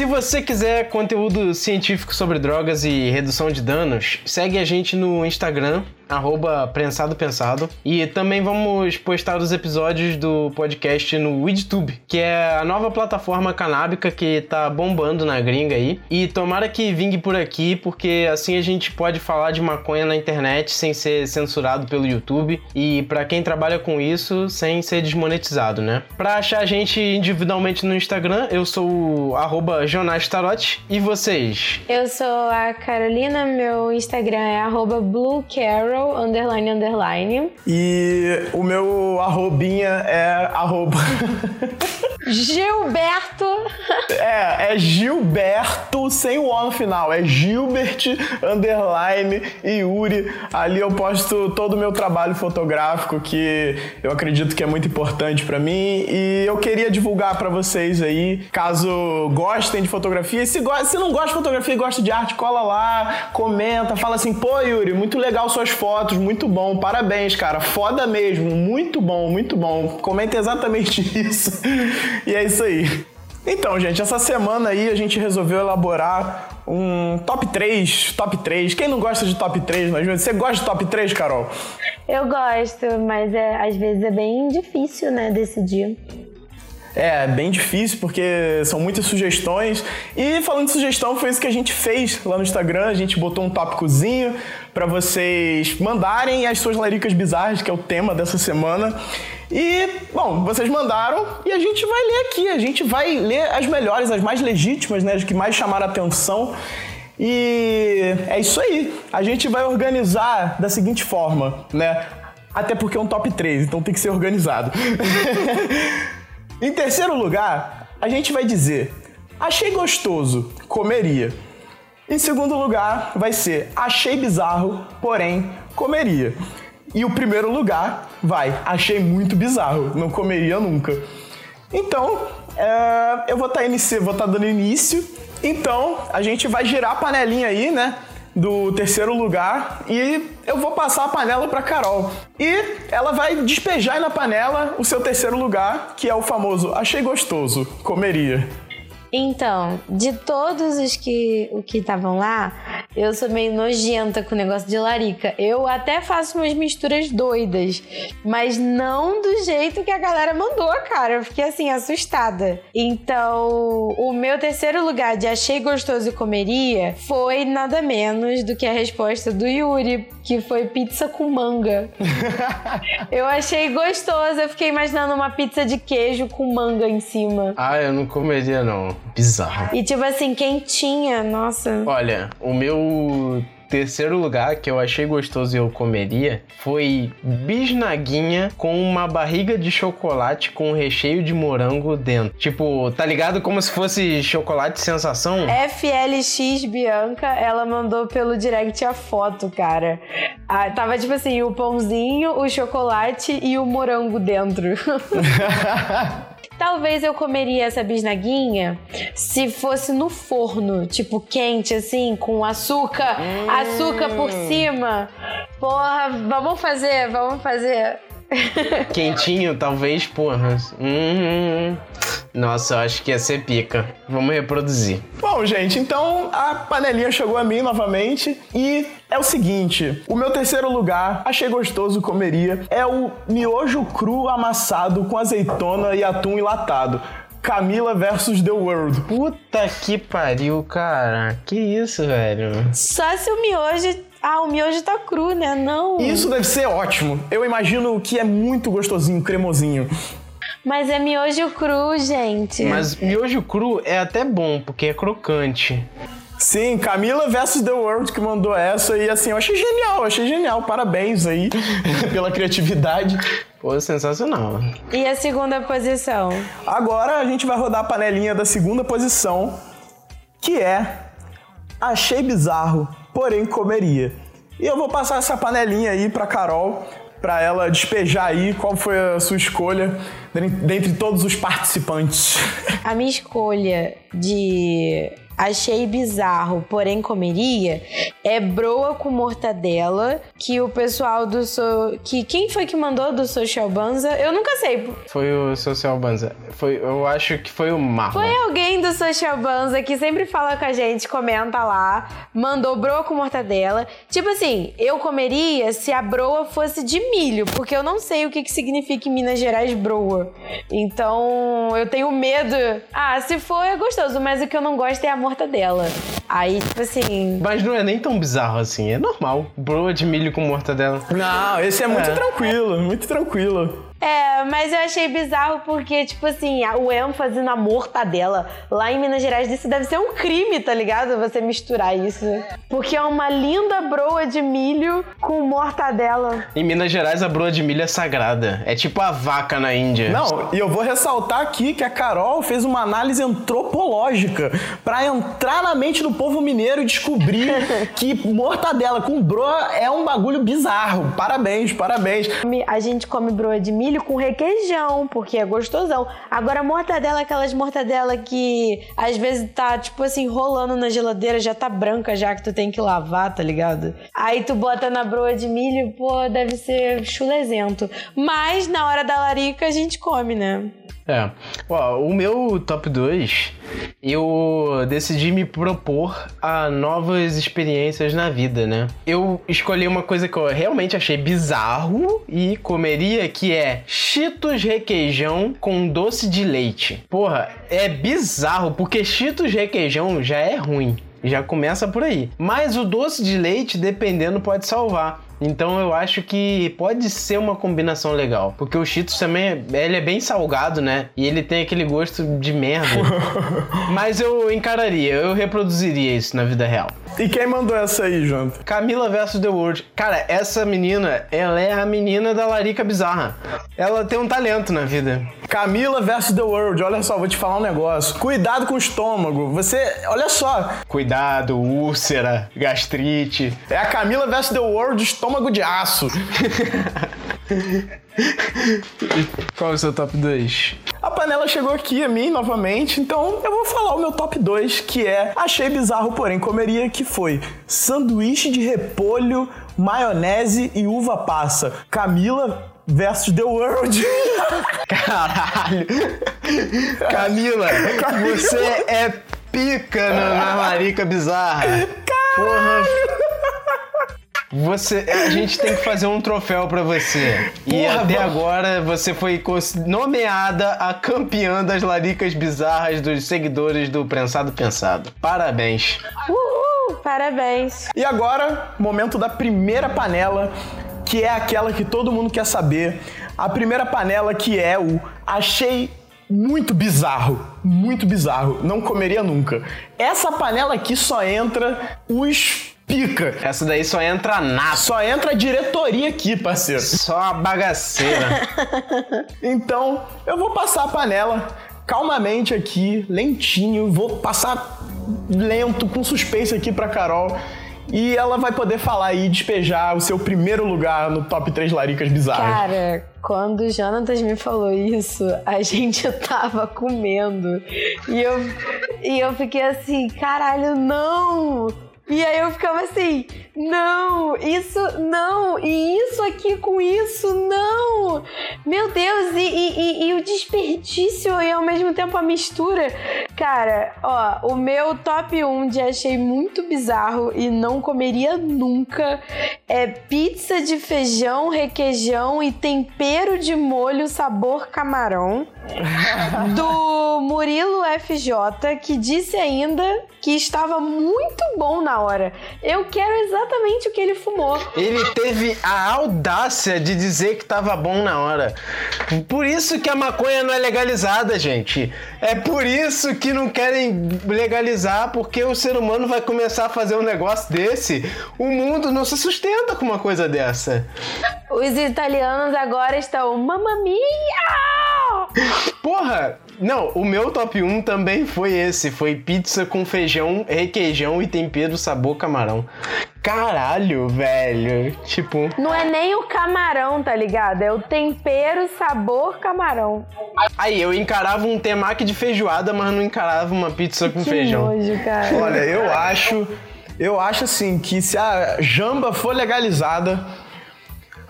Se você quiser conteúdo científico sobre drogas e redução de danos, segue a gente no Instagram, arroba Prensado Pensado. E também vamos postar os episódios do podcast no WeedTube, que é a nova plataforma canábica que tá bombando na gringa aí. E tomara que vingue por aqui, porque assim a gente pode falar de maconha na internet sem ser censurado pelo YouTube. E para quem trabalha com isso, sem ser desmonetizado, né? Pra achar a gente individualmente no Instagram, eu sou o arroba Jonas Tarotti. E vocês? Eu sou a Carolina, meu Instagram é arroba Blue Underline, underline. E o meu arrobinha é arroba... Gilberto. É, é Gilberto sem o O no final. É Gilbert underline Yuri. Ali eu posto todo o meu trabalho fotográfico que eu acredito que é muito importante para mim e eu queria divulgar para vocês aí, caso gostem de fotografia. Se, go se não gosta de fotografia e gosta de arte, cola lá, comenta, fala assim: "Pô, Yuri, muito legal suas fotos, muito bom. Parabéns, cara. Foda mesmo. Muito bom, muito bom." Comenta exatamente isso. E é isso aí. Então, gente, essa semana aí a gente resolveu elaborar um top 3, top 3. Quem não gosta de top 3, mas você gosta de top 3, Carol? Eu gosto, mas é, às vezes é bem difícil, né, decidir. É, bem difícil porque são muitas sugestões. E falando de sugestão, foi isso que a gente fez lá no Instagram. A gente botou um tópicozinho para vocês mandarem as suas laricas bizarras, que é o tema dessa semana. E, bom, vocês mandaram e a gente vai ler aqui. A gente vai ler as melhores, as mais legítimas, né? As que mais chamaram atenção. E é isso aí. A gente vai organizar da seguinte forma, né? Até porque é um top 3, então tem que ser organizado. em terceiro lugar, a gente vai dizer: achei gostoso, comeria. Em segundo lugar, vai ser achei bizarro, porém comeria. E o primeiro lugar vai, achei muito bizarro, não comeria nunca. Então, é, eu vou estar tá vou tá dando início. Então, a gente vai girar a panelinha aí, né? Do terceiro lugar e eu vou passar a panela para Carol. E ela vai despejar na panela o seu terceiro lugar, que é o famoso achei gostoso, comeria. Então, de todos os que o que estavam lá, eu sou meio nojenta com o negócio de larica. Eu até faço umas misturas doidas, mas não do jeito que a galera mandou, cara. Eu fiquei assim assustada. Então, o meu terceiro lugar de achei gostoso e comeria foi nada menos do que a resposta do Yuri, que foi pizza com manga. eu achei gostoso, eu fiquei imaginando uma pizza de queijo com manga em cima. Ah, eu não comeria não bizarro. E tipo assim, quentinha, nossa. Olha, o meu terceiro lugar, que eu achei gostoso e eu comeria, foi bisnaguinha com uma barriga de chocolate com recheio de morango dentro. Tipo, tá ligado? Como se fosse chocolate sensação. FLX Bianca, ela mandou pelo direct a foto, cara. Ah, tava tipo assim, o pãozinho, o chocolate e o morango dentro. Talvez eu comeria essa bisnaguinha se fosse no forno, tipo quente, assim, com açúcar, açúcar por cima. Porra, vamos fazer, vamos fazer. Quentinho, talvez, porra. Hum, nossa, eu acho que ia ser pica. Vamos reproduzir. Bom, gente, então a panelinha chegou a mim novamente e é o seguinte: o meu terceiro lugar, achei gostoso, comeria, é o miojo cru amassado com azeitona e atum enlatado. Camila versus The World. Puta que pariu, cara. Que isso, velho. Só se o miojo. Ah, o miojo tá cru, né? Não. Isso deve ser ótimo. Eu imagino que é muito gostosinho, cremosinho. Mas é miojo cru, gente. Mas miojo cru é até bom, porque é crocante. Sim, Camila versus The World que mandou essa e assim, eu achei genial, achei genial. Parabéns aí pela criatividade. Pô, sensacional. E a segunda posição? Agora a gente vai rodar a panelinha da segunda posição, que é Achei bizarro, porém comeria. E eu vou passar essa panelinha aí pra Carol, pra ela despejar aí qual foi a sua escolha dentre todos os participantes. A minha escolha de achei bizarro, porém comeria, é broa com mortadela, que o pessoal do so... que quem foi que mandou do Social Banza? Eu nunca sei. Foi o Social Banza. Foi, eu acho que foi o Marlon. Foi alguém do Social Banza que sempre fala com a gente, comenta lá, mandou broa com mortadela. Tipo assim, eu comeria se a broa fosse de milho, porque eu não sei o que, que significa em Minas Gerais broa. Então, eu tenho medo. Ah, se for é gostoso, mas o que eu não gosto é a mortadela. Aí, tipo assim. Mas não é nem tão bizarro assim, é normal. Broa de milho com mortadela. Não, esse é muito É. tranquilo, muito tranquilo. É, mas eu achei bizarro porque, tipo assim, o ênfase na mortadela lá em Minas Gerais, isso deve ser um crime, tá ligado? Você misturar isso. Porque é uma linda broa de milho com mortadela. Em Minas Gerais, a broa de milho é sagrada. É tipo a vaca na Índia. Não, e eu vou ressaltar aqui que a Carol fez uma análise antropológica pra entrar na mente do povo mineiro e descobrir que mortadela com broa é um bagulho bizarro. Parabéns, parabéns. A gente come broa de milho com requeijão, porque é gostosão. Agora, mortadela, aquelas mortadela que às vezes tá, tipo assim, rolando na geladeira, já tá branca já que tu tem que lavar, tá ligado? Aí tu bota na broa de milho, pô, deve ser chulezento. Mas na hora da larica a gente come, né? É. Ó, o meu top 2, eu decidi me propor a novas experiências na vida, né? Eu escolhi uma coisa que eu realmente achei bizarro e comeria, que é Cheetos requeijão com doce de leite. Porra, é bizarro, porque Cheetos requeijão já é ruim. Já começa por aí. Mas o doce de leite, dependendo, pode salvar. Então eu acho que pode ser uma combinação legal. Porque o Cheetos também, é- ele é bem salgado, né? E ele tem aquele gosto de merda. Mas eu encararia, eu reproduziria isso na vida real. E quem mandou essa aí, Jonathan? Camila versus The World. Cara, essa menina, ela é a menina da Larica Bizarra. Ela tem um talento na vida. Camila versus The World. Olha só, vou te falar um negócio. Cuidado com o estômago. Você, olha só, Cuidado, úlcera, gastrite. é a Camila versus The World, estômago de aço. Qual é o seu top 2? A panela chegou aqui a mim novamente, então eu vou falar o meu top 2, que é achei bizarro, porém comeria, que foi sanduíche de repolho, maionese e uva passa. Camila versus The World. Caralho! Camila, você é pica na, na larica bizarra. Porra. Você, a gente tem que fazer um troféu pra você. e Porra, até vamos- agora você foi nomeada a campeã das laricas bizarras dos seguidores do Prensado Pensado. Parabéns. Uhul! Parabéns! E agora, momento da primeira panela, que é aquela que todo mundo quer saber. A primeira panela que é o achei muito bizarro, muito bizarro, não comeria nunca. Essa panela aqui só entra os pica. Essa daí só entra nada. Só entra a diretoria aqui, parceiro. Só a bagaceira. Então, eu vou passar a panela calmamente aqui, lentinho, vou passar lento, com suspense aqui pra Carol. E ela vai poder falar aí, despejar o seu primeiro lugar no top 3 laricas bizarras. Cara, quando o Jonatas me falou isso, a gente tava comendo. E eu, e eu fiquei assim, caralho, não! E aí eu ficava assim, não, isso não, e isso aqui com isso, não. Meu Deus, e, e, e, o desperdício e ao mesmo tempo a mistura. Cara, ó, o meu top 1 de achei muito bizarro e não comeria nunca é pizza de feijão, requeijão e tempero de molho sabor camarão. do Murilo FJ, que disse ainda que estava muito bom na hora. Eu quero exatamente o que ele fumou. Ele teve a audácia de dizer que estava bom na hora. Por isso que a maconha não é legalizada, gente. É por isso que não querem legalizar, porque o ser humano vai começar a fazer um negócio desse. O mundo não se sustenta com uma coisa dessa. Os italianos agora estão mamma mia! Porra, não, o meu top 1 também foi esse. Foi pizza com feijão, requeijão e tempero sabor camarão. Caralho, velho. Tipo. Não é nem o camarão, tá ligado? É o tempero sabor camarão. Aí, eu encarava um temaki de feijoada, mas não encarava uma pizza com que feijão. Nojo, cara. Olha, eu acho. Eu acho assim que se a jamba for legalizada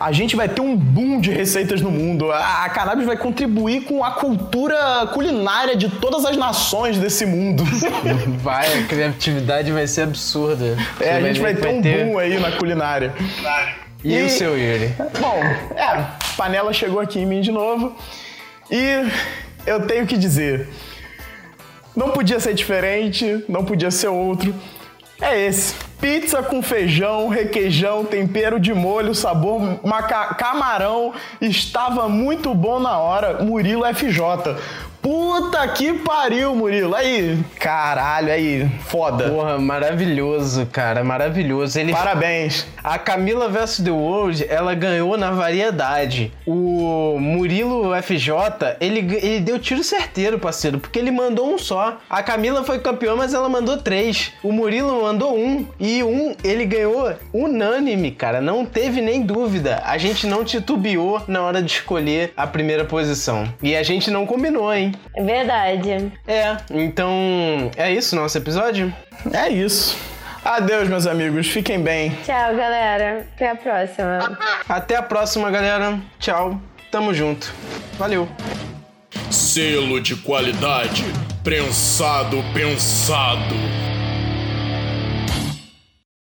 a gente vai ter um boom de receitas no mundo. A, cannabis vai contribuir com a cultura culinária de todas as nações desse mundo. Vai, a criatividade vai ser absurda. É, a gente vai, ter um ter... boom aí na culinária. E, e o seu Yuri? Bom, é, panela chegou aqui em mim de novo. E eu tenho que dizer, não podia ser diferente, não podia ser outro. É esse. Pizza com feijão, requeijão, tempero de molho, sabor camarão. Estava muito bom na hora. Murilo FJ. Puta que pariu, Murilo. Aí, caralho, aí, foda. Porra, maravilhoso, cara, maravilhoso. Ele... Parabéns. A Camila vs The World, ela ganhou na variedade. O Murilo FJ, ele, ele deu tiro certeiro, parceiro, porque ele mandou um só. A Camila foi campeã, mas ela mandou três. O Murilo mandou um. E um, ele ganhou unânime, cara. Não teve nem dúvida. A gente não titubeou na hora de escolher a primeira posição. E a gente não combinou, hein? É verdade. É, então é isso nosso episódio? É isso. Adeus, meus amigos. Fiquem bem. Tchau, galera. Até a próxima. Até a próxima, galera. Tchau. Tamo junto. Valeu. Selo de qualidade. Prensado pensado.